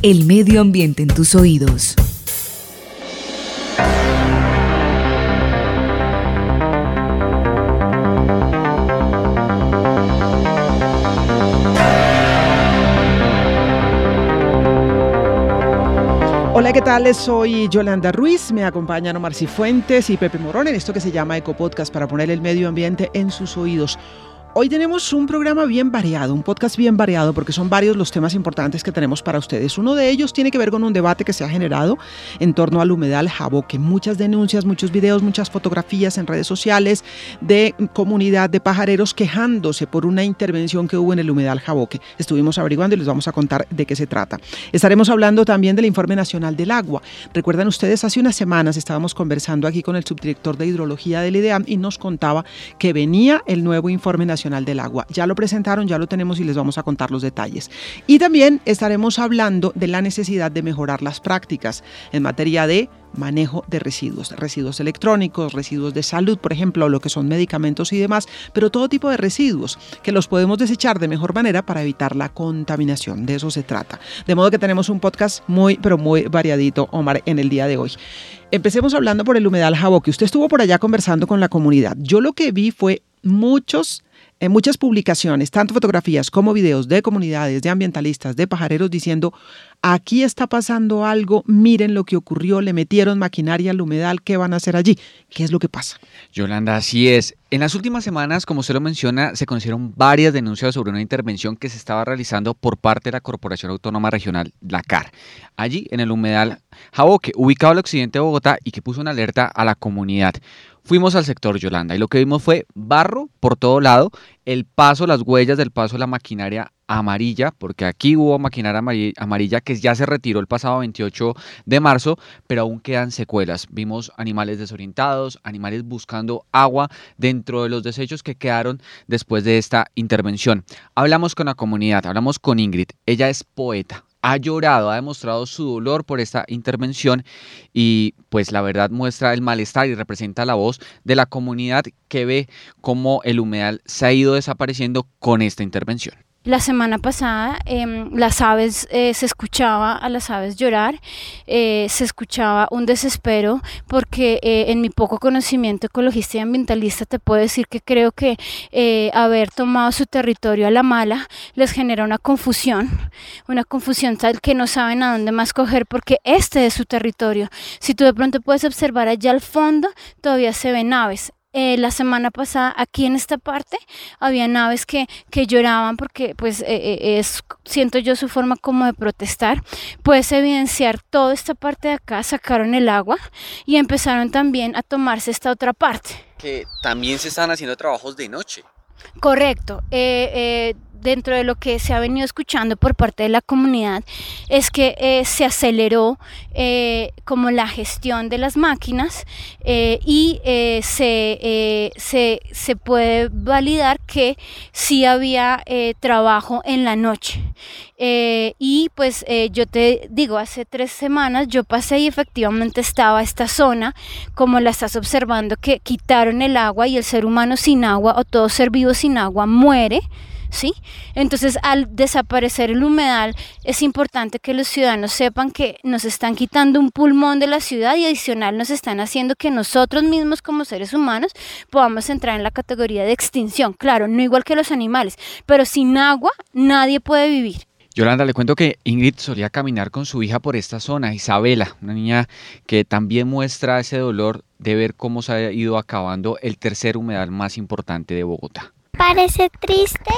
El medio ambiente en tus oídos. Hola, ¿qué tal? Soy Yolanda Ruiz, me acompañan Omar Cifuentes y Pepe Morón en esto que se llama Eco Podcast para poner el medio ambiente en sus oídos. Hoy tenemos un programa bien variado, un podcast bien variado, porque son varios los temas importantes que tenemos para ustedes. Uno de ellos tiene que ver con un debate que se ha generado en torno al humedal jaboque. Muchas denuncias, muchos videos, muchas fotografías en redes sociales de comunidad de pajareros quejándose por una intervención que hubo en el humedal jaboque. Estuvimos averiguando y les vamos a contar de qué se trata. Estaremos hablando también del Informe Nacional del Agua. Recuerdan ustedes, hace unas semanas estábamos conversando aquí con el subdirector de hidrología del IDEAM y nos contaba que venía el nuevo Informe Nacional del Agua. Ya lo presentaron, ya lo tenemos y les vamos a contar los detalles. Y también estaremos hablando de la necesidad de mejorar las prácticas en materia de manejo de residuos, residuos electrónicos, residuos de salud, por ejemplo, lo que son medicamentos y demás, pero todo tipo de residuos que los podemos desechar de mejor manera para evitar la contaminación. De eso se trata. De modo que tenemos un podcast muy, pero muy variadito, Omar, en el día de hoy. Empecemos hablando por el humedal que Usted estuvo por allá conversando con la comunidad. Yo lo que vi fue muchos en muchas publicaciones, tanto fotografías como videos de comunidades, de ambientalistas, de pajareros diciendo, aquí está pasando algo, miren lo que ocurrió, le metieron maquinaria al humedal, ¿qué van a hacer allí? ¿Qué es lo que pasa? Yolanda, así es. En las últimas semanas, como usted lo menciona, se conocieron varias denuncias sobre una intervención que se estaba realizando por parte de la Corporación Autónoma Regional, la CAR, allí en el humedal Jaboque, ubicado al occidente de Bogotá y que puso una alerta a la comunidad. Fuimos al sector Yolanda y lo que vimos fue barro por todo lado, el paso, las huellas del paso de la maquinaria amarilla, porque aquí hubo maquinaria amarilla que ya se retiró el pasado 28 de marzo, pero aún quedan secuelas. Vimos animales desorientados, animales buscando agua dentro de los desechos que quedaron después de esta intervención. Hablamos con la comunidad, hablamos con Ingrid, ella es poeta, ha llorado, ha demostrado su dolor por esta intervención y pues la verdad muestra el malestar y representa la voz de la comunidad que ve cómo el humedal se ha ido desapareciendo con esta intervención. La semana pasada em, las aves, eh, se escuchaba a las aves llorar, eh, se escuchaba un desespero porque eh, en mi poco conocimiento ecologista y ambientalista te puedo decir que creo que haber tomado su territorio a la mala les genera una confusión, una confusión tal que no saben a dónde más coger porque este es su territorio. Si tú de pronto puedes observar allá al fondo, todavía se ven aves. Eh, la semana pasada aquí en esta parte había naves que, que lloraban porque pues eh, eh, es siento yo su forma como de protestar. Puedes evidenciar toda esta parte de acá sacaron el agua y empezaron también a tomarse esta otra parte. Que también se están haciendo trabajos de noche. Correcto dentro de lo que se ha venido escuchando por parte de la comunidad es que eh, se aceleró eh, como la gestión de las máquinas eh, y se, se, se, puede validar que sí había trabajo en la noche. y pues yo te digo, hace tres semanas yo pasé y efectivamente estaba esta zona, como la estás observando, que quitaron el agua y el ser humano sin agua o todo ser vivo sin agua muere ¿sí? Entonces, al desaparecer el humedal, es importante que los ciudadanos sepan que nos están quitando un pulmón de la ciudad y adicional nos están haciendo que nosotros mismos como seres humanos podamos entrar en la categoría de extinción. Claro, no igual que los animales, pero sin agua nadie puede vivir. Yolanda, le cuento que Ingrid solía caminar con su hija por esta zona, Isabela, una niña que también muestra ese dolor de ver cómo se ha ido acabando el tercer humedal más importante de Bogotá. Parece triste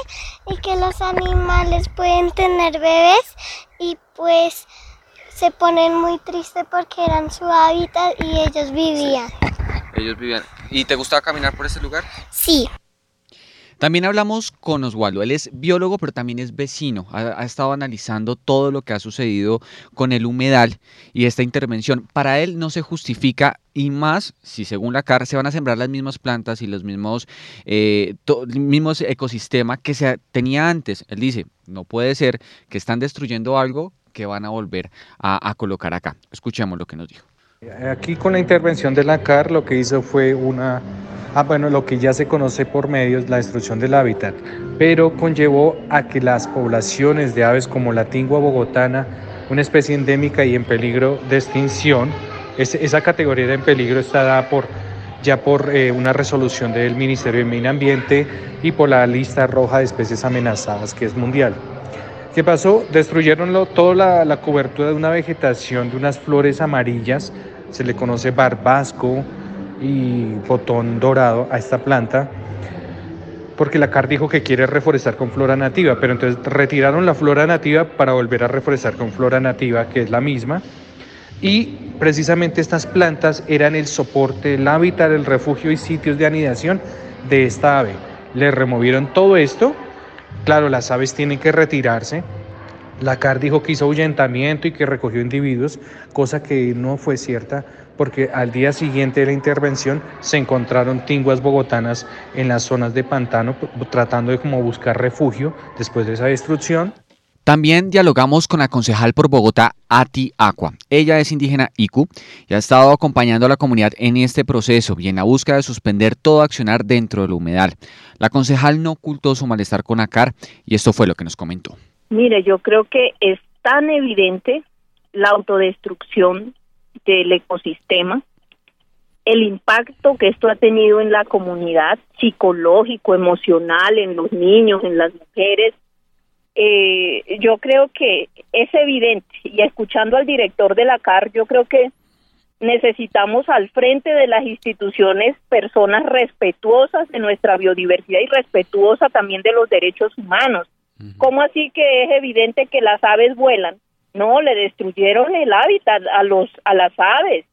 y que los animales pueden tener bebés y pues se ponen muy tristes porque eran su hábitat y ellos vivían. Ellos vivían. ¿Y te gustaba caminar por ese lugar? Sí. También hablamos con Oswaldo, él es biólogo pero también es vecino, ha, estado analizando todo lo que ha sucedido con el humedal y esta intervención. Para él no se justifica y más si según la CAR se van a sembrar las mismas plantas y los mismos, eh, mismos ecosistemas que se tenía antes. Él dice, no puede ser que están destruyendo algo que van a volver a, a colocar acá. Escuchemos lo que nos dijo. Aquí con la intervención de la CAR lo que hizo fue una Ah, bueno, lo que ya se conoce por medios, la destrucción del hábitat, pero conllevó a que las poblaciones de aves como la tingua bogotana, una especie endémica y en peligro de extinción, esa categoría de en peligro está dada por, ya por eh, una resolución del Ministerio de Medio Ambiente y por la lista roja de especies amenazadas que es mundial. ¿Qué pasó? Destruyeron toda la, la cobertura de una vegetación, de unas flores amarillas, se le conoce barbasco, y botón dorado a esta planta porque la CAR dijo que quiere reforestar con flora nativa, pero entonces retiraron la flora nativa para volver a reforestar con flora nativa, que es la misma, y precisamente estas plantas eran el soporte, el hábitat, el refugio y sitios de anidación de esta ave. Le removieron todo esto, claro, las aves tienen que retirarse, la CAR dijo que hizo ahuyentamiento y que recogió individuos, cosa que no fue cierta porque al día siguiente de la intervención se encontraron tinguas bogotanas en las zonas de pantano tratando de buscar refugio después de esa destrucción. También dialogamos con la concejal por Bogotá, Ati Aqua. Ella es indígena ICU y ha estado acompañando a la comunidad en este proceso y en la búsqueda de suspender todo accionar dentro del humedal. La concejal no ocultó su malestar con ACAR y esto fue lo que nos comentó. Mire, yo creo que es tan evidente la autodestrucción del ecosistema, el impacto que esto ha tenido en la comunidad psicológico, emocional, en los niños, en las mujeres. Eh, yo creo que es evidente, y escuchando al director de la CAR, yo creo que necesitamos al frente de las instituciones personas respetuosas de nuestra biodiversidad y respetuosas también de los derechos humanos. ¿Cómo así que es evidente que las aves vuelan? No, le destruyeron el hábitat a los a las aves.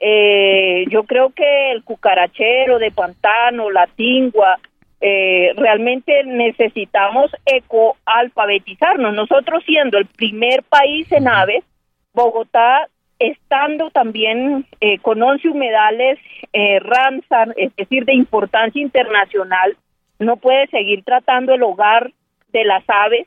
Eh, yo creo que el cucarachero de pantano, la tingua, eh, realmente necesitamos ecoalfabetizarnos. Nosotros siendo el primer país en aves, Bogotá estando también eh, con 11 humedales eh, Ramsar, es decir, de importancia internacional, no puede seguir tratando el hogar de las aves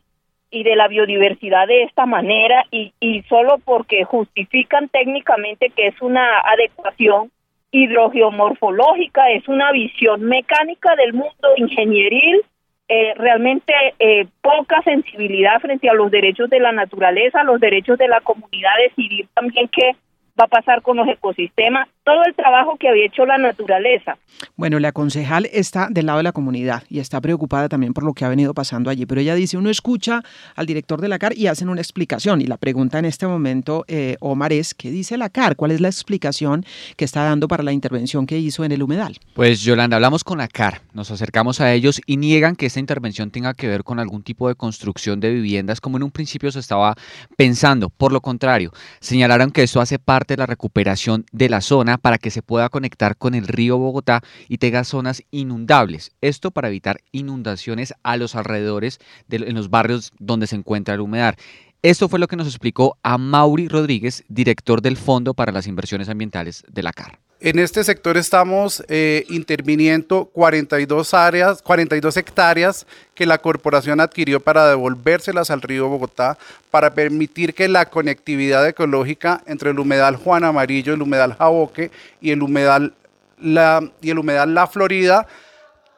y de la biodiversidad de esta manera y, y solo porque justifican técnicamente que es una adecuación hidrogeomorfológica, es una visión mecánica del mundo ingenieril, eh, realmente eh, poca sensibilidad frente a los derechos de la naturaleza, los derechos de la comunidad, decidir también que va a pasar con los ecosistemas, todo el trabajo que había hecho la naturaleza. Bueno, la concejal está del lado de la comunidad y está preocupada también por lo que ha venido pasando allí, pero ella dice, uno escucha al director de la CAR y hacen una explicación y la pregunta en este momento, eh, Omar, es, ¿qué dice la CAR? ¿Cuál es la explicación que está dando para la intervención que hizo en el humedal? Pues Yolanda, hablamos con la CAR, nos acercamos a ellos y niegan que esta intervención tenga que ver con algún tipo de construcción de viviendas como en un principio se estaba pensando. Por lo contrario, señalaron que esto hace parte de la recuperación de la zona para que se pueda conectar con el río Bogotá y tenga zonas inundables. Esto para evitar inundaciones a los alrededores de en los barrios donde se encuentra el humedal. Esto fue lo que nos explicó a Mauri Rodríguez, director del Fondo para las Inversiones Ambientales de la CAR. En este sector estamos eh, interviniendo 42 áreas, 42 hectáreas que la corporación adquirió para devolvérselas al río Bogotá para permitir que la conectividad ecológica entre el humedal Juan Amarillo, el humedal Jaboque y el humedal La, y el humedal la Florida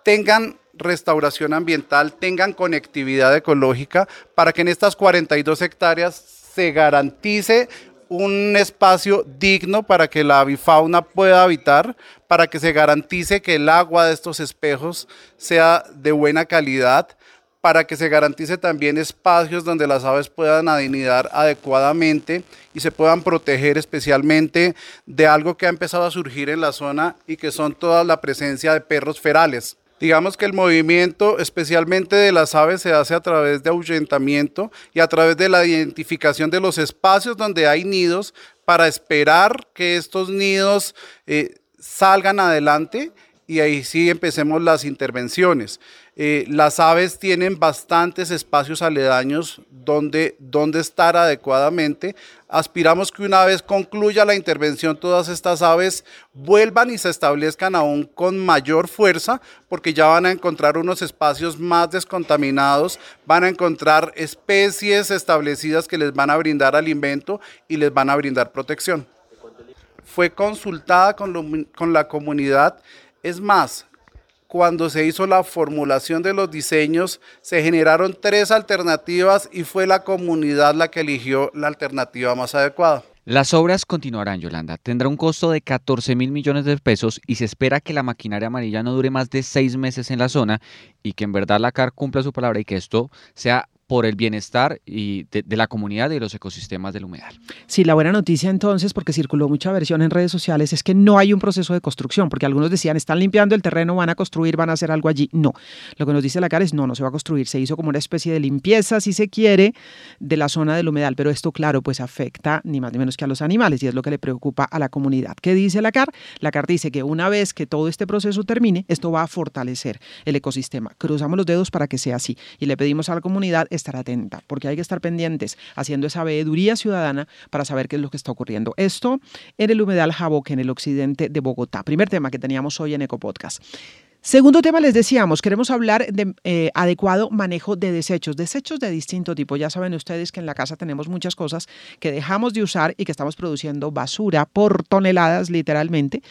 tengan restauración ambiental tengan conectividad ecológica para que en estas 42 hectáreas se garantice un espacio digno para que la avifauna pueda habitar, para que se garantice que el agua de estos espejos sea de buena calidad, para que se garantice también espacios donde las aves puedan anidar adecuadamente y se puedan proteger especialmente de algo que ha empezado a surgir en la zona y que son toda la presencia de perros ferales. Digamos que el movimiento, especialmente de las aves, se hace a través de ahuyentamiento y a través de la identificación de los espacios donde hay nidos para esperar que estos nidos eh, salgan adelante y ahí sí empecemos las intervenciones. Eh, las aves tienen bastantes espacios aledaños donde, donde estar adecuadamente. Aspiramos que una vez concluya la intervención, todas estas aves vuelvan y se establezcan aún con mayor fuerza, porque ya van a encontrar unos espacios más descontaminados, van a encontrar especies establecidas que les van a brindar alimento y les van a brindar protección. Fue consultada con, con la comunidad. Es más, cuando se hizo la formulación de los diseños, se generaron tres alternativas y fue la comunidad la que eligió la alternativa más adecuada. Las obras continuarán, Yolanda. Tendrá un costo de 14 mil millones de pesos y se espera que la maquinaria amarilla no dure más de seis meses en la zona y que en verdad la CAR cumpla su palabra y que esto sea por el bienestar y de, la comunidad y de los ecosistemas del humedal. Sí, la buena noticia entonces, porque circuló mucha versión en redes sociales, es que no hay un proceso de construcción, porque algunos decían, están limpiando el terreno, van a construir, van a hacer algo allí. No, lo que nos dice la cara es, no, no se va a construir, se hizo como una especie de limpieza, si se quiere, de la zona del humedal, pero esto, claro, pues afecta ni más ni menos que a los animales y es lo que le preocupa a la comunidad. ¿Qué dice la CAR? La CAR dice que una vez que todo este proceso termine, esto va a fortalecer el ecosistema. Cruzamos los dedos para que sea así y le pedimos a la comunidad estar atenta, porque hay que estar pendientes haciendo esa veeduría ciudadana para saber qué es lo que está ocurriendo. Esto en el humedal Jaboque, en el occidente de Bogotá. Primer tema que teníamos hoy en Ecopodcast. Segundo tema, les decíamos, queremos hablar de eh, adecuado manejo de desechos, desechos de distinto tipo. Ya saben ustedes que en la casa tenemos muchas cosas que dejamos de usar y que estamos produciendo basura por toneladas, literalmente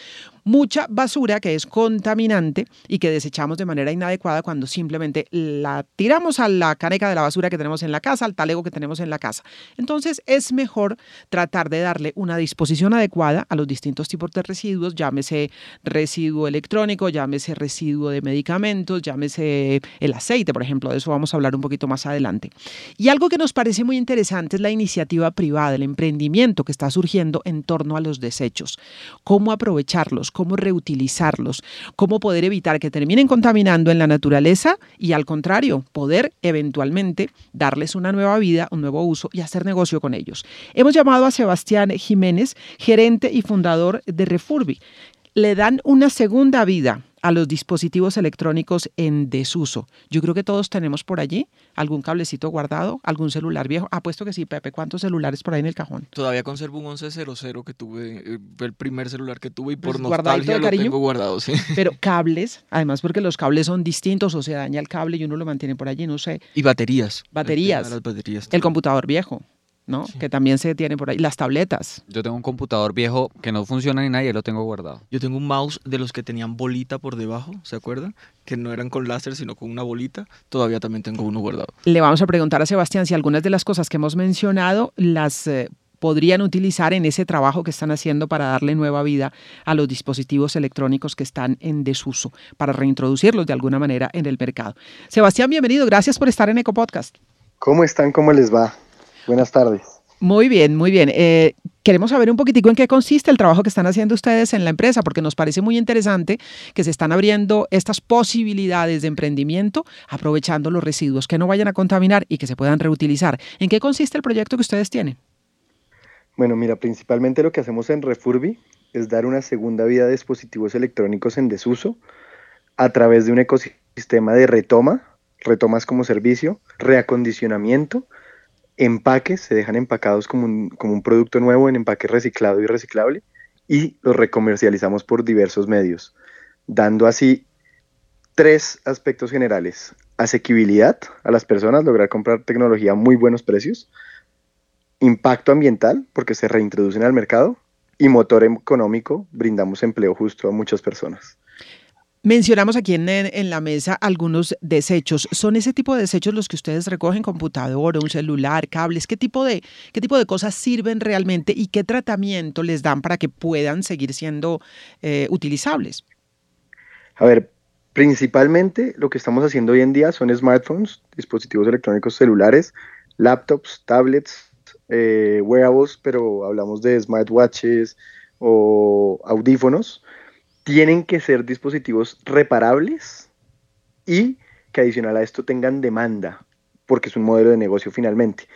mucha basura que es contaminante y que desechamos de manera inadecuada cuando simplemente la tiramos a la caneca de la basura que tenemos en la casa, al talego que tenemos en la casa. Entonces es mejor tratar de darle una disposición adecuada a los distintos tipos de residuos, llámese residuo electrónico, llámese residuo de medicamentos, llámese el aceite, por ejemplo, de eso vamos a hablar un poquito más adelante. Y algo que nos parece muy interesante es la iniciativa privada, el emprendimiento que está surgiendo en torno a los desechos, cómo aprovecharlos, cómo reutilizarlos, cómo poder evitar que terminen contaminando en la naturaleza y al contrario, poder eventualmente darles una nueva vida, un nuevo uso y hacer negocio con ellos. Hemos llamado a Sebastián Jiménez, gerente y fundador de Refurbi. Le dan una segunda vida a los dispositivos electrónicos en desuso. Yo creo que todos tenemos por allí algún cablecito guardado, algún celular viejo. Apuesto que sí, Pepe. ¿Cuántos celulares por ahí en el cajón? Todavía conservo un 1100 que tuve, eh, el primer celular que tuve y por pues nostalgia lo tengo guardado, sí. Pero cables, además porque los cables son distintos o se daña el cable y uno lo mantiene por allí, no sé. Y baterías. Baterías. Las baterías el computador viejo. ¿No? Que también se tiene por ahí. Las tabletas. Yo tengo un computador viejo que no funciona ni nada y lo tengo guardado. Yo tengo un mouse de los que tenían bolita por debajo, ¿se acuerdan? Que no eran con láser, sino con una bolita. Todavía también tengo uno guardado. Le vamos a preguntar a Sebastián si algunas de las cosas que hemos mencionado las eh, podrían utilizar en ese trabajo que están haciendo para darle nueva vida a los dispositivos electrónicos que están en desuso, para reintroducirlos de alguna manera en el mercado. Sebastián, bienvenido. Gracias por estar en Ecopodcast. ¿Cómo están? ¿Cómo les va? Buenas tardes. Muy bien, muy bien. Eh, queremos saber un poquitico en qué consiste el trabajo que están haciendo ustedes en la empresa, porque nos parece muy interesante que se están abriendo estas posibilidades de emprendimiento aprovechando los residuos que no vayan a contaminar y que se puedan reutilizar. ¿En qué consiste el proyecto que ustedes tienen? Bueno, mira, principalmente lo que hacemos en Refurbi es dar una segunda vida a dispositivos electrónicos en desuso a través de un ecosistema de retoma, retomas como servicio, reacondicionamiento, empaques, se dejan empacados como un, producto nuevo en empaque reciclado y reciclable y los recomercializamos por diversos medios, dando así tres aspectos generales. Asequibilidad a las personas, lograr comprar tecnología a muy buenos precios. Impacto ambiental, porque se reintroducen al mercado. Y motor económico, brindamos empleo justo a muchas personas. Mencionamos aquí en, la mesa algunos desechos. ¿Son ese tipo de desechos los que ustedes recogen? ¿Computador, un celular, cables? ¿Qué tipo, de, ¿Qué tipo de cosas sirven realmente y qué tratamiento les dan para que puedan seguir siendo eh, utilizables? A ver, principalmente lo que estamos haciendo hoy en día son smartphones, dispositivos electrónicos celulares, laptops, tablets, eh, wearables, pero hablamos de smartwatches o audífonos tienen que ser dispositivos reparables y que adicional a esto tengan demanda, porque es un modelo de negocio finalmente.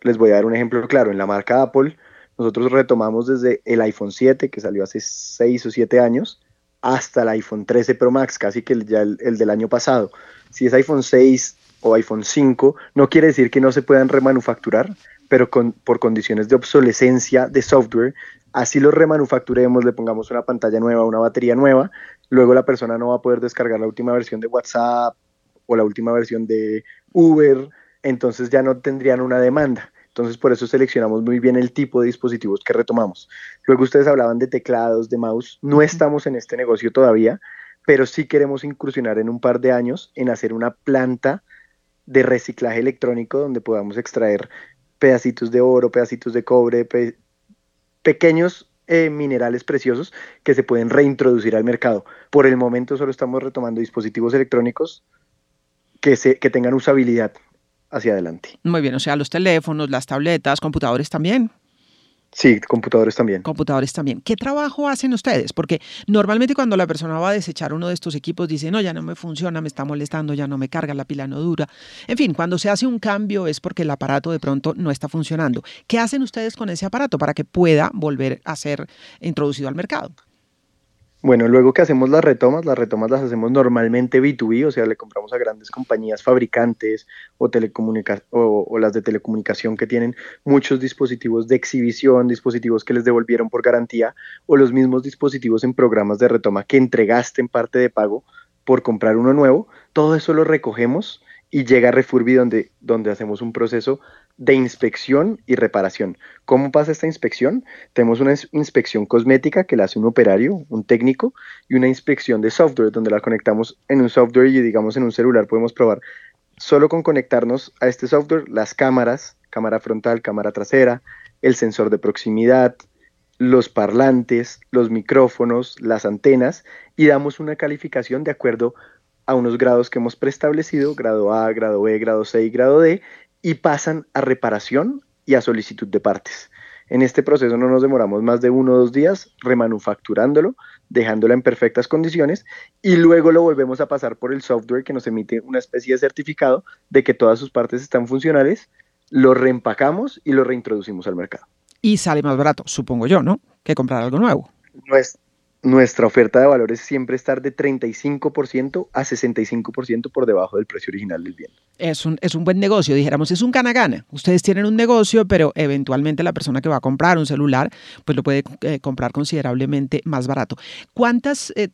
Les voy a dar un ejemplo claro. En la marca Apple, nosotros retomamos desde el iPhone 7, que salió hace 6 o 7 años, hasta el iPhone 13 Pro Max, casi que ya el, del año pasado. Si es iPhone 6 o iPhone 5, no quiere decir que no se puedan remanufacturar, pero con, por condiciones de obsolescencia de software así lo remanufacturemos, le pongamos una pantalla nueva, una batería nueva, luego la persona no va a poder descargar la última versión de WhatsApp o la última versión de Uber, entonces ya no tendrían una demanda. Entonces por eso seleccionamos muy bien el tipo de dispositivos que retomamos. Luego ustedes hablaban de teclados, de mouse, no estamos en este negocio todavía, pero sí queremos incursionar en un par de años en hacer una planta de reciclaje electrónico donde podamos extraer pedacitos de oro, pedacitos de cobre, pequeños eh, minerales preciosos que se pueden reintroducir al mercado. Por el momento solo estamos retomando dispositivos electrónicos que, se, que tengan usabilidad hacia adelante. Muy bien, o sea, los teléfonos, las tabletas, computadores también. Sí, computadores también. Computadores también. ¿Qué trabajo hacen ustedes? Porque normalmente cuando la persona va a desechar uno de estos equipos dice, no, ya no me funciona, me está molestando, ya no me carga, la pila no dura. En fin, cuando se hace un cambio es porque el aparato de pronto no está funcionando. ¿Qué hacen ustedes con ese aparato para que pueda volver a ser introducido al mercado? Bueno, luego que hacemos las retomas, las retomas las hacemos normalmente B2B, o sea, le compramos a grandes compañías fabricantes o, o, o, las de telecomunicación que tienen muchos dispositivos de exhibición, dispositivos que les devolvieron por garantía o los mismos dispositivos en programas de retoma que entregaste en parte de pago por comprar uno nuevo. Todo eso lo recogemos y llega a Refurbi donde, donde hacemos un proceso de inspección y reparación. ¿Cómo pasa esta inspección? Tenemos una inspección cosmética que la hace un operario, un técnico, y una inspección de software donde la conectamos en un software y digamos en un celular podemos probar solo con conectarnos a este software las cámaras, cámara frontal, cámara trasera, el sensor de proximidad, los parlantes, los micrófonos, las antenas y damos una calificación de acuerdo a unos grados que hemos preestablecido, grado A, grado B, grado C y grado D, y pasan a reparación y a solicitud de partes. En este proceso no nos demoramos más de uno o dos días remanufacturándolo, dejándolo en perfectas condiciones y luego lo volvemos a pasar por el software que nos emite una especie de certificado de que todas sus partes están funcionales, lo reempacamos y lo reintroducimos al mercado. Y sale más barato, supongo yo, ¿no? Que comprar algo nuevo. No es, nuestra oferta de valor es siempre estar de 35% a 65% por debajo del precio original del bien. Es un, es un buen negocio, dijéramos, es un gana-gana. Ustedes tienen un negocio, pero eventualmente la persona que va a comprar un celular, pues lo puede eh, comprar considerablemente más barato. ¿Cuántas, eh,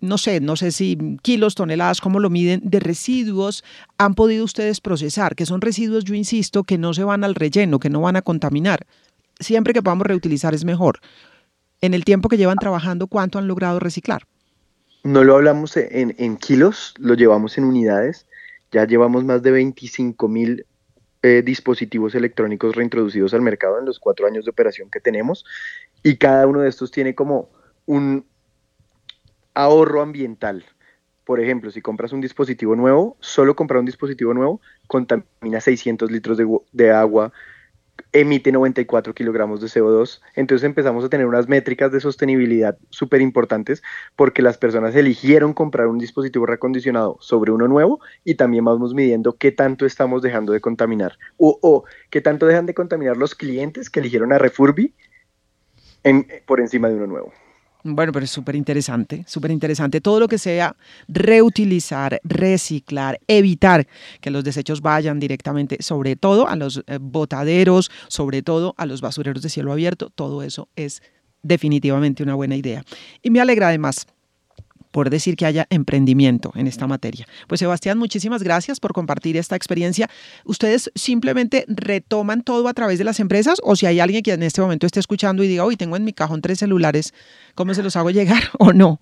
no sé, no sé si kilos, toneladas, cómo lo miden, de residuos han podido ustedes procesar? Que son residuos, yo insisto, que no se van al relleno, que no van a contaminar. Siempre que podamos reutilizar es mejor en el tiempo que llevan trabajando, ¿cuánto han logrado reciclar? No lo hablamos en, kilos, lo llevamos en unidades. Ya llevamos más de 25 mil eh, dispositivos electrónicos reintroducidos al mercado en los cuatro años de operación que tenemos. Y cada uno de estos tiene como un ahorro ambiental. Por ejemplo, si compras un dispositivo nuevo, solo comprar un dispositivo nuevo contamina 600 litros de, de agua, emite 94 kilogramos de CO2. Entonces empezamos a tener unas métricas de sostenibilidad súper importantes porque las personas eligieron comprar un dispositivo reacondicionado sobre uno nuevo y también vamos midiendo qué tanto estamos dejando de contaminar o, o qué tanto dejan de contaminar los clientes que eligieron a Refurbi en, por encima de uno nuevo. Bueno, pero es súper interesante, súper interesante. Todo lo que sea reutilizar, reciclar, evitar que los desechos vayan directamente, sobre todo a los eh, botaderos, sobre todo a los basureros de cielo abierto, todo eso es definitivamente una buena idea. Y me alegra además por decir que haya emprendimiento en esta materia. Pues Sebastián, muchísimas gracias por compartir esta experiencia. ¿Ustedes simplemente retoman todo a través de las empresas o si hay alguien que en este momento esté escuchando y diga, hoy tengo en mi cajón tres celulares, ¿cómo se los hago llegar o no?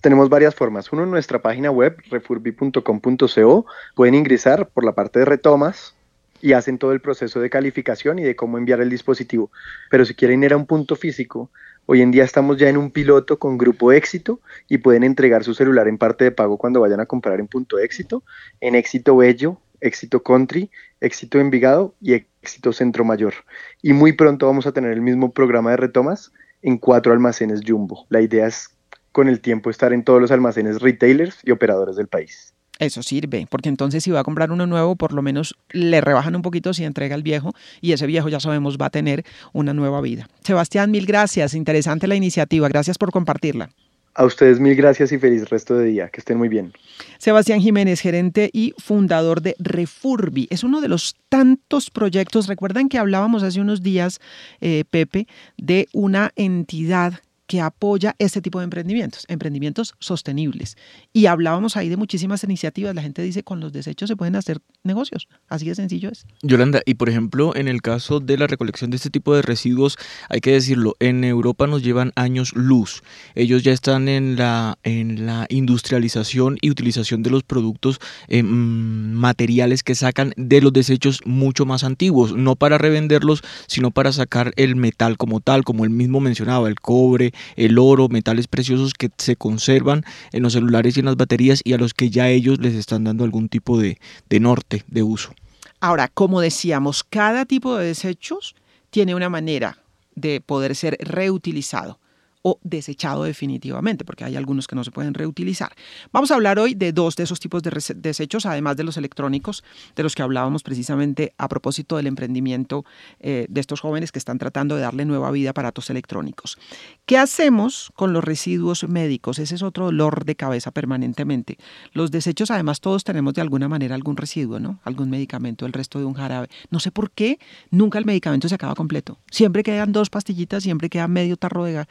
tenemos varias formas. Uno, en nuestra página web, refurbi.com.co, pueden ingresar por la parte de retomas y hacen todo el proceso de calificación y de cómo enviar el dispositivo. Pero si quieren ir a un punto físico, hoy en día estamos ya en un piloto con Grupo Éxito y pueden entregar su celular en parte de pago cuando vayan a comprar en punto Éxito, en Éxito Bello, Éxito Country, Éxito Envigado y Éxito Centro Mayor. Y muy pronto vamos a tener el mismo programa de retomas en cuatro almacenes Jumbo. La idea es con el tiempo estar en todos los almacenes retailers y operadores del país. Eso sirve, porque entonces si va a comprar uno nuevo, por lo menos le rebajan un poquito si entrega el viejo y ese viejo ya sabemos va a tener una nueva vida. Sebastián, mil gracias, interesante la iniciativa, gracias por compartirla. A ustedes mil gracias y feliz resto de día, que estén muy bien. Sebastián Jiménez, gerente y fundador de Refurbi, es uno de los tantos proyectos, recuerdan que hablábamos hace unos días, eh, Pepe, de una entidad que apoya este tipo de emprendimientos, emprendimientos sostenibles. Y hablábamos ahí de muchísimas iniciativas. La gente dice, con los desechos se pueden hacer negocios. Así de sencillo es. Yolanda, y por ejemplo, en el caso de la recolección de este tipo de residuos, hay que decirlo, en Europa nos llevan años luz. Ellos ya están en la, en la industrialización y utilización de los productos eh, mm, materiales que sacan de los desechos mucho más antiguos, no para revenderlos, sino para sacar el metal como tal, como él mismo mencionaba, el cobre, el oro, metales preciosos que se conservan en los celulares y en las baterías y a los que ya ellos les están dando algún tipo de, de norte, de uso. Ahora, como decíamos, cada tipo de desechos tiene una manera de poder ser reutilizado o desechado definitivamente, porque hay algunos que no se pueden reutilizar. Vamos a hablar hoy de dos de esos tipos de desechos, además de los electrónicos, de los que hablábamos precisamente a propósito del emprendimiento eh, de estos jóvenes que están tratando de darle nueva vida a aparatos electrónicos. ¿Qué hacemos con los residuos médicos? Ese es otro dolor de cabeza permanentemente. Los desechos, además, todos tenemos de alguna manera algún residuo, ¿no? Algún medicamento, el resto de un jarabe. No sé por qué nunca el medicamento se acaba completo. Siempre quedan dos pastillitas, siempre queda medio tarro de,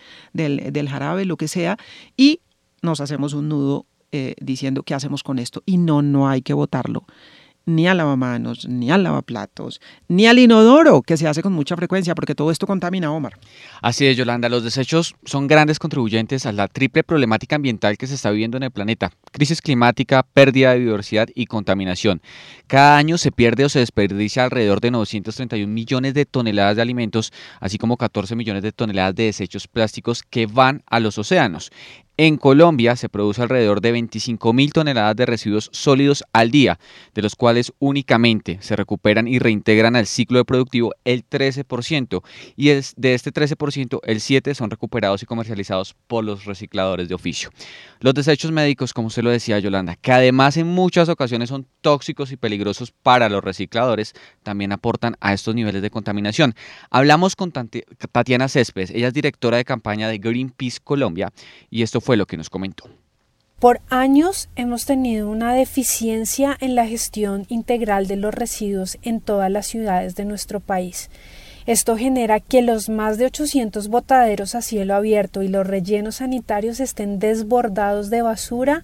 del, jarabe, lo que sea, y nos hacemos un nudo eh, diciendo qué hacemos con esto. Y no, no hay que votarlo ni al lavamanos, ni al lavaplatos, ni al inodoro, que se hace con mucha frecuencia, porque todo esto contamina, Omar. Así es, Yolanda. Los desechos son grandes contribuyentes a la triple problemática ambiental que se está viviendo en el planeta. Crisis climática, pérdida de biodiversidad y contaminación. Cada año se pierde o se desperdicia alrededor de 931 millones de toneladas de alimentos, así como 14 millones de toneladas de desechos plásticos que van a los océanos. En Colombia se produce alrededor de 25 mil toneladas de residuos sólidos al día, de los cuales únicamente se recuperan y reintegran al ciclo de productivo el 13%, y de este 13% el 7% son recuperados y comercializados por los recicladores de oficio. Los desechos médicos, como usted lo decía Yolanda, que además en muchas ocasiones son tóxicos y peligrosos para los recicladores, también aportan a estos niveles de contaminación. Hablamos con Tatiana Céspedes, ella es directora de campaña de Greenpeace Colombia, y esto fue lo que nos comentó. Por años hemos tenido una deficiencia en la gestión integral de los residuos en todas las ciudades de nuestro país. Esto genera que los más de 800 botaderos a cielo abierto y los rellenos sanitarios estén desbordados de basura,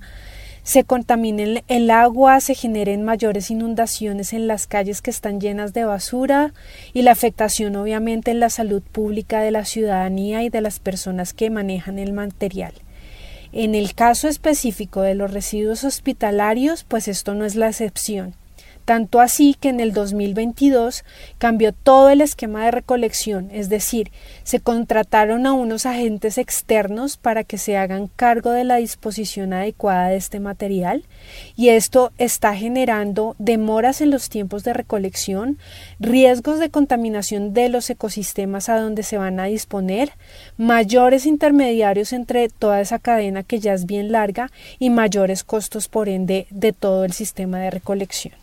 se contamine el agua, se generen mayores inundaciones en las calles que están llenas de basura y la afectación obviamente en la salud pública de la ciudadanía y de las personas que manejan el material. En el caso específico de los residuos hospitalarios, pues esto no es la excepción tanto así que en el 2022 cambió todo el esquema de recolección, es decir, se contrataron a unos agentes externos para que se hagan cargo de la disposición adecuada de este material y esto está generando demoras en los tiempos de recolección, riesgos de contaminación de los ecosistemas a donde se van a disponer, mayores intermediarios entre toda esa cadena que ya es bien larga y mayores costos por ende de todo el sistema de recolección.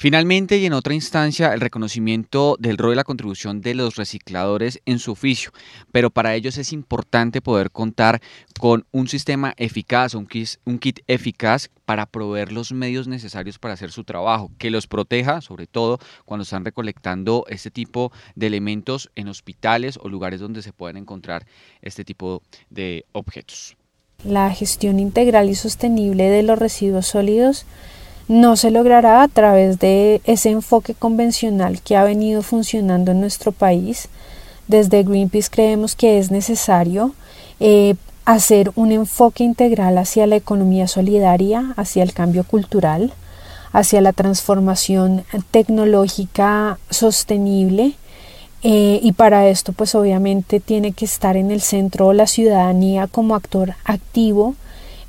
Finalmente, y en otra instancia, el reconocimiento del rol y la contribución de los recicladores en su oficio. Pero para ellos es importante poder contar con un sistema eficaz, un kit, un kit eficaz para proveer los medios necesarios para hacer su trabajo, que los proteja, sobre todo cuando están recolectando este tipo de elementos en hospitales o lugares donde se pueden encontrar este tipo de objetos. La gestión integral y sostenible de los residuos sólidos no se logrará a través de ese enfoque convencional que ha venido funcionando en nuestro país. Desde Greenpeace creemos que es necesario eh, hacer un enfoque integral hacia la economía solidaria, hacia el cambio cultural, hacia la transformación tecnológica sostenible eh, y para esto pues obviamente tiene que estar en el centro la ciudadanía como actor activo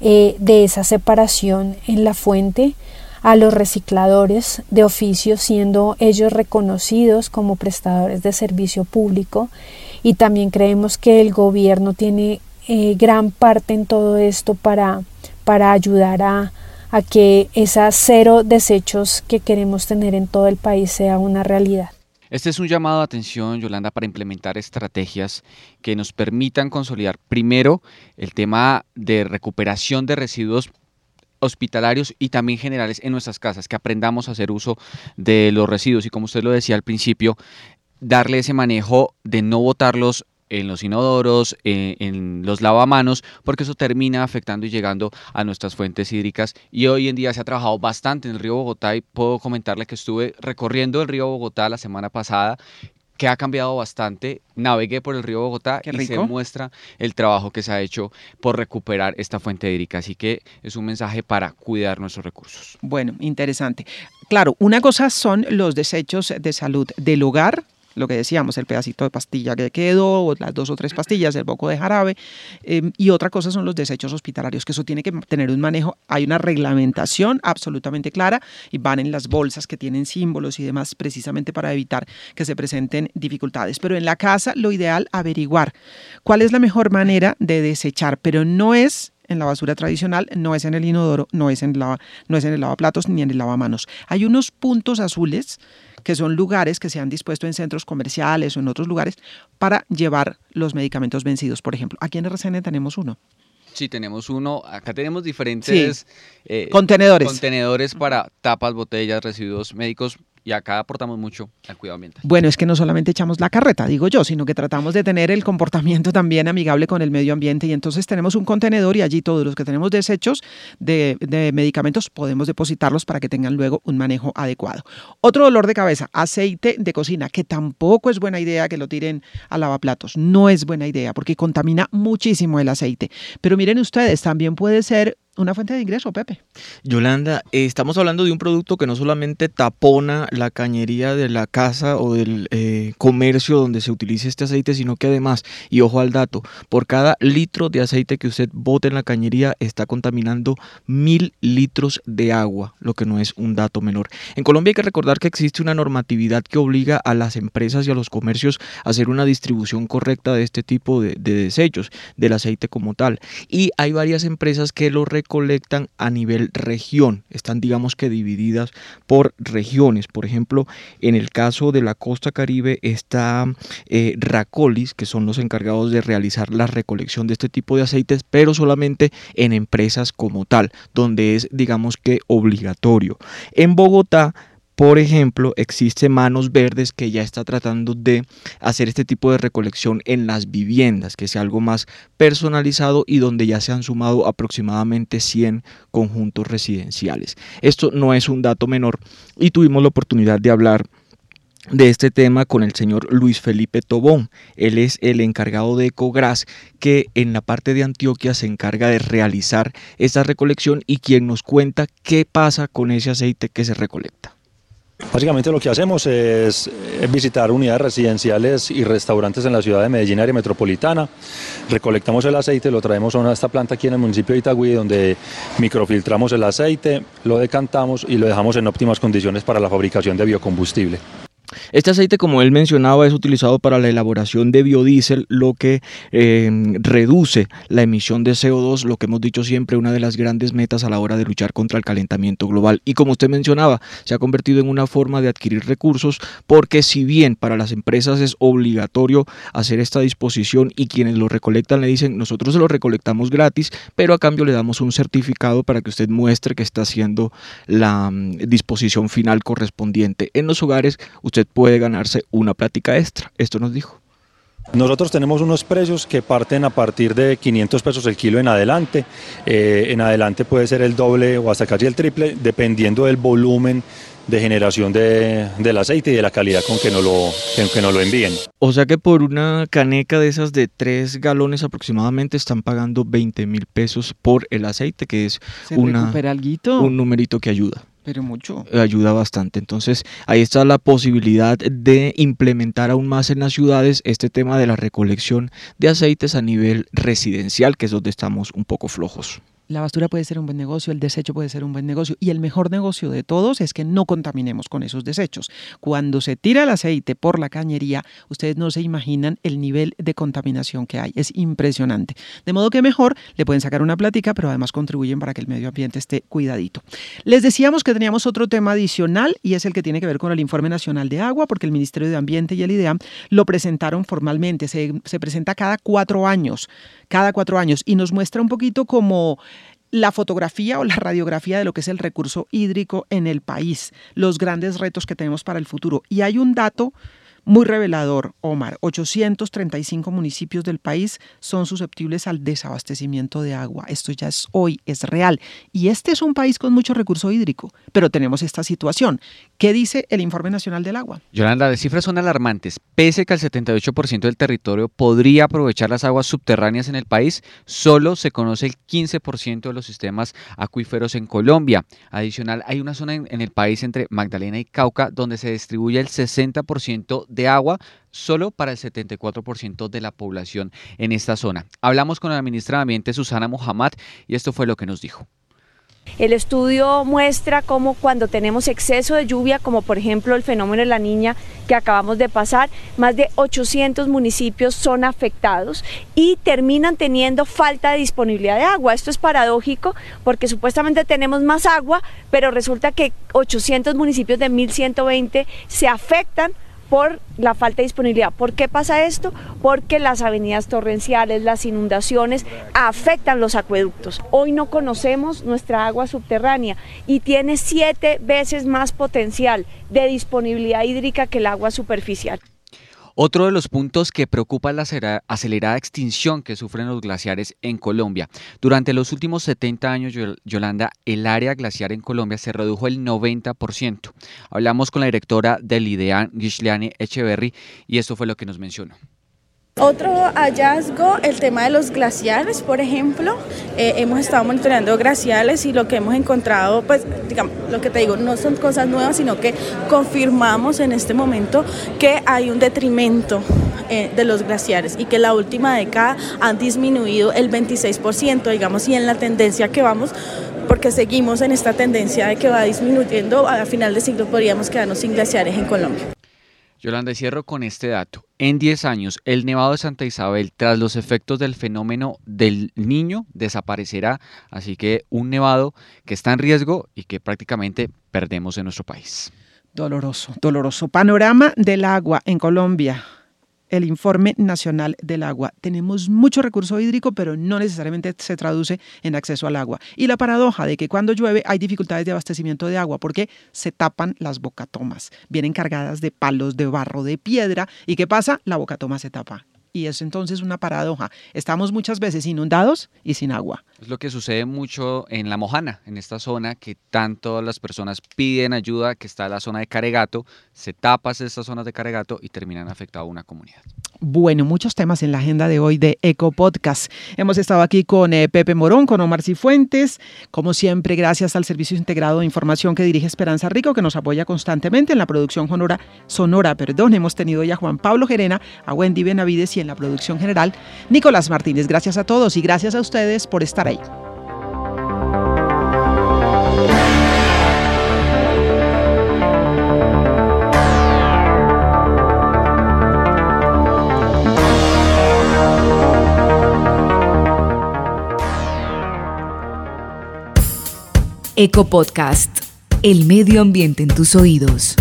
eh, de esa separación en la fuente a los recicladores de oficio siendo ellos reconocidos como prestadores de servicio público y también creemos que el gobierno tiene eh, gran parte en todo esto para, para ayudar a, a que esas cero desechos que queremos tener en todo el país sea una realidad. Este es un llamado de atención, Yolanda, para implementar estrategias que nos permitan consolidar primero el tema de recuperación de residuos hospitalarios y también generales en nuestras casas, que aprendamos a hacer uso de los residuos y como usted lo decía al principio, darle ese manejo de no botarlos en los inodoros, eh, en los lavamanos, porque eso termina afectando y llegando a nuestras fuentes hídricas. Y hoy en día se ha trabajado bastante en el río Bogotá y puedo comentarle que estuve recorriendo el río Bogotá la semana pasada que ha cambiado bastante. Navegué por el río Bogotá y se muestra el trabajo que se ha hecho por recuperar esta fuente hídrica. Así que es un mensaje para cuidar nuestros recursos. Bueno, interesante. Claro, una cosa son los desechos de salud del hogar, lo que decíamos, el pedacito de pastilla que quedó, o las dos o tres pastillas, el poco de jarabe, em, y otra cosa son los desechos hospitalarios, que eso tiene que tener un manejo, hay una reglamentación absolutamente clara y van en las bolsas que tienen símbolos y demás precisamente para evitar que se presenten dificultades. Pero en la casa lo ideal averiguar cuál es la mejor manera de desechar, pero no es en la basura tradicional, no es en el inodoro, no es en, lava, no es en el lavaplatos ni en el lavamanos. Hay unos puntos azules que son lugares que se han dispuesto en centros comerciales o en otros lugares para llevar los medicamentos vencidos, por ejemplo. Aquí en RCN tenemos uno. Sí, tenemos uno. Acá tenemos diferentes eh, contenedores. contenedores para tapas, botellas, residuos médicos y acá aportamos mucho al cuidado ambiental. Bueno, es que no solamente echamos la carreta, digo yo, sino que tratamos de tener el comportamiento también amigable con el medio ambiente y entonces tenemos un contenedor y allí todos los que tenemos desechos de, de medicamentos podemos depositarlos para que tengan luego un manejo adecuado. Otro dolor de cabeza, aceite de cocina, que tampoco es buena idea que lo tiren a lavaplatos, no es buena idea porque contamina muchísimo el aceite. Pero miren ustedes, también puede ser una fuente de ingreso, Pepe. Yolanda, eh, estamos hablando de un producto que no solamente tapona la cañería de la casa o del eh, comercio donde se utilice este aceite, sino que además, y ojo al dato, por cada litro de aceite que usted bote en la cañería está contaminando mil litros de agua, lo que no es un dato menor. En Colombia hay que recordar que existe una normatividad que obliga a las empresas y a los comercios a hacer una distribución correcta de este tipo de, de desechos, del aceite como tal. Y hay varias empresas que lo colectan a nivel región, están digamos que divididas por regiones. Por ejemplo, en el caso de la costa caribe está eh, Racolis, que son los encargados de realizar la recolección de este tipo de aceites, pero solamente en empresas como tal, donde es digamos que obligatorio. En Bogotá por ejemplo, existe Manos Verdes que ya está tratando de hacer este tipo de recolección en las viviendas, que sea algo más personalizado y donde ya se han sumado aproximadamente 100 conjuntos residenciales. Esto no es un dato menor y tuvimos la oportunidad de hablar de este tema con el señor Luis Felipe Tobón. Él es el encargado de Ecogras que en la parte de Antioquia se encarga de realizar esta recolección y quien nos cuenta qué pasa con ese aceite que se recolecta. Básicamente lo que hacemos es visitar unidades residenciales y restaurantes en la ciudad de Medellín, área metropolitana. Recolectamos el aceite, lo traemos a esta planta aquí en el municipio de Itagüí, donde microfiltramos el aceite, lo decantamos y lo dejamos en óptimas condiciones para la fabricación de biocombustible. Este aceite, como él mencionaba, es utilizado para la elaboración de biodiesel, lo que em, reduce la emisión de CO2, lo que hemos dicho siempre, una de las grandes metas a la hora de luchar contra el calentamiento global. Y como usted mencionaba, se ha convertido en una forma de adquirir recursos, porque si bien para las empresas es obligatorio hacer esta disposición y quienes lo recolectan le dicen, nosotros se lo recolectamos gratis, pero a cambio le damos un certificado para que usted muestre que está haciendo la mm, disposición final correspondiente. En los hogares, usted puede ganarse una plática extra. Esto nos dijo. Nosotros tenemos unos precios que parten a partir de 500 pesos el kilo en adelante. Eh, en adelante puede ser el doble o hasta casi el triple, dependiendo del volumen de generación de, del aceite y de la calidad con que nos lo, que, nos lo envíen. O sea que por una caneca de esas de 3 galones aproximadamente están pagando 20 mil pesos por el aceite, que es una, un numerito que ayuda. Ayuda bastante. Entonces, ahí está la posibilidad de implementar aún más en las ciudades este tema de la recolección de aceites a nivel residencial, que es donde estamos un poco flojos la basura puede ser un buen negocio, el desecho puede ser un buen negocio y el mejor negocio de todos es que no contaminemos con esos desechos. Cuando se tira el aceite por la cañería, ustedes no se imaginan el nivel de contaminación que hay, es impresionante. De modo que mejor le pueden sacar una plática, pero además contribuyen para que el medio ambiente esté cuidadito. Les decíamos que teníamos otro tema adicional y es el que tiene que ver con el Informe Nacional de Agua, porque el Ministerio de Ambiente y el IDEAM lo presentaron formalmente, se, se presenta cada cuatro años, cada cuatro años y nos muestra un poquito como la fotografía o la radiografía de lo que es el recurso hídrico en el país, los grandes retos que tenemos para el futuro. Y hay un dato muy revelador, Omar. 835 municipios del país son susceptibles al desabastecimiento de agua. Esto ya es hoy, es real. Y este es un país con mucho recurso hídrico, pero tenemos esta situación. ¿Qué dice el Informe Nacional del Agua? Yolanda, las cifras son alarmantes. Pese que el 78% del territorio podría aprovechar las aguas subterráneas en el país, solo se conoce el 15% de los sistemas acuíferos en Colombia. Adicional, hay una zona en, el país entre Magdalena y Cauca donde se distribuye el 60% de agua solo para el 74% de la población en esta zona. Hablamos con la ministra de Ambiente Susana Mohamed y esto fue lo que nos dijo. El estudio muestra cómo cuando tenemos exceso de lluvia, como por ejemplo el fenómeno de la niña que acabamos de pasar, más de 800 municipios son afectados y terminan teniendo falta de disponibilidad de agua. Esto es paradójico porque supuestamente tenemos más agua, pero resulta que 800 municipios de 1120 se afectan por la falta de disponibilidad. ¿Por qué pasa esto? Porque las avenidas torrenciales, las inundaciones afectan los acueductos. Hoy no conocemos nuestra agua subterránea y tiene siete veces más potencial de disponibilidad hídrica que el agua superficial. Otro de los puntos que preocupa es la acelerada extinción que sufren los glaciares en Colombia. Durante los últimos 70 años, Yolanda, el área glaciar en Colombia se redujo el 90%. Hablamos con la directora del IDEAN, Gisleane Echeverry, y esto fue lo que nos mencionó. Otro hallazgo, el tema de los glaciares, por ejemplo. Eh, hemos estado monitoreando glaciales y lo que hemos encontrado, pues, digamos, lo que te digo, no son cosas nuevas, sino que confirmamos en este momento que hay un detrimento eh, de los glaciares y que la última década han disminuido el 26%, digamos, y en la tendencia que vamos, porque seguimos en esta tendencia de que va disminuyendo, a final de siglo podríamos quedarnos sin glaciares en Colombia. Yolanda, cierro con este dato. En 10 años, el Nevado de Santa Isabel, tras los efectos del fenómeno del niño, desaparecerá. Así que un nevado que está en riesgo y que prácticamente perdemos en nuestro país. Doloroso, doloroso. Panorama del agua en Colombia el Informe Nacional del Agua. Tenemos mucho recurso hídrico, pero no necesariamente se traduce en acceso al agua. Y la paradoja de que cuando llueve hay dificultades de abastecimiento de agua porque se tapan las bocatomas. Vienen cargadas de palos, de barro, de piedra. ¿Y qué pasa? La bocatoma se tapa y es entonces una paradoja. Estamos muchas veces inundados y sin agua. Es lo que sucede mucho en La Mojana, en esta zona que tanto las personas piden ayuda, que está la zona de Caregato, se tapas estas zonas de Caregato y terminan afectando a una comunidad. Bueno, muchos temas en la agenda de hoy de Eco Podcast. Hemos estado aquí con eh, Pepe Morón, con Omar Cifuentes, como siempre, gracias al Servicio Integrado de Información que dirige Esperanza Rico, que nos apoya constantemente en la producción sonora. sonora perdón. Hemos tenido ya a Juan Pablo Gerena, a Wendy Benavides en la producción general, Nicolás Martínez. Gracias a todos y gracias a ustedes por estar ahí. Eco Podcast, el medio ambiente en tus oídos.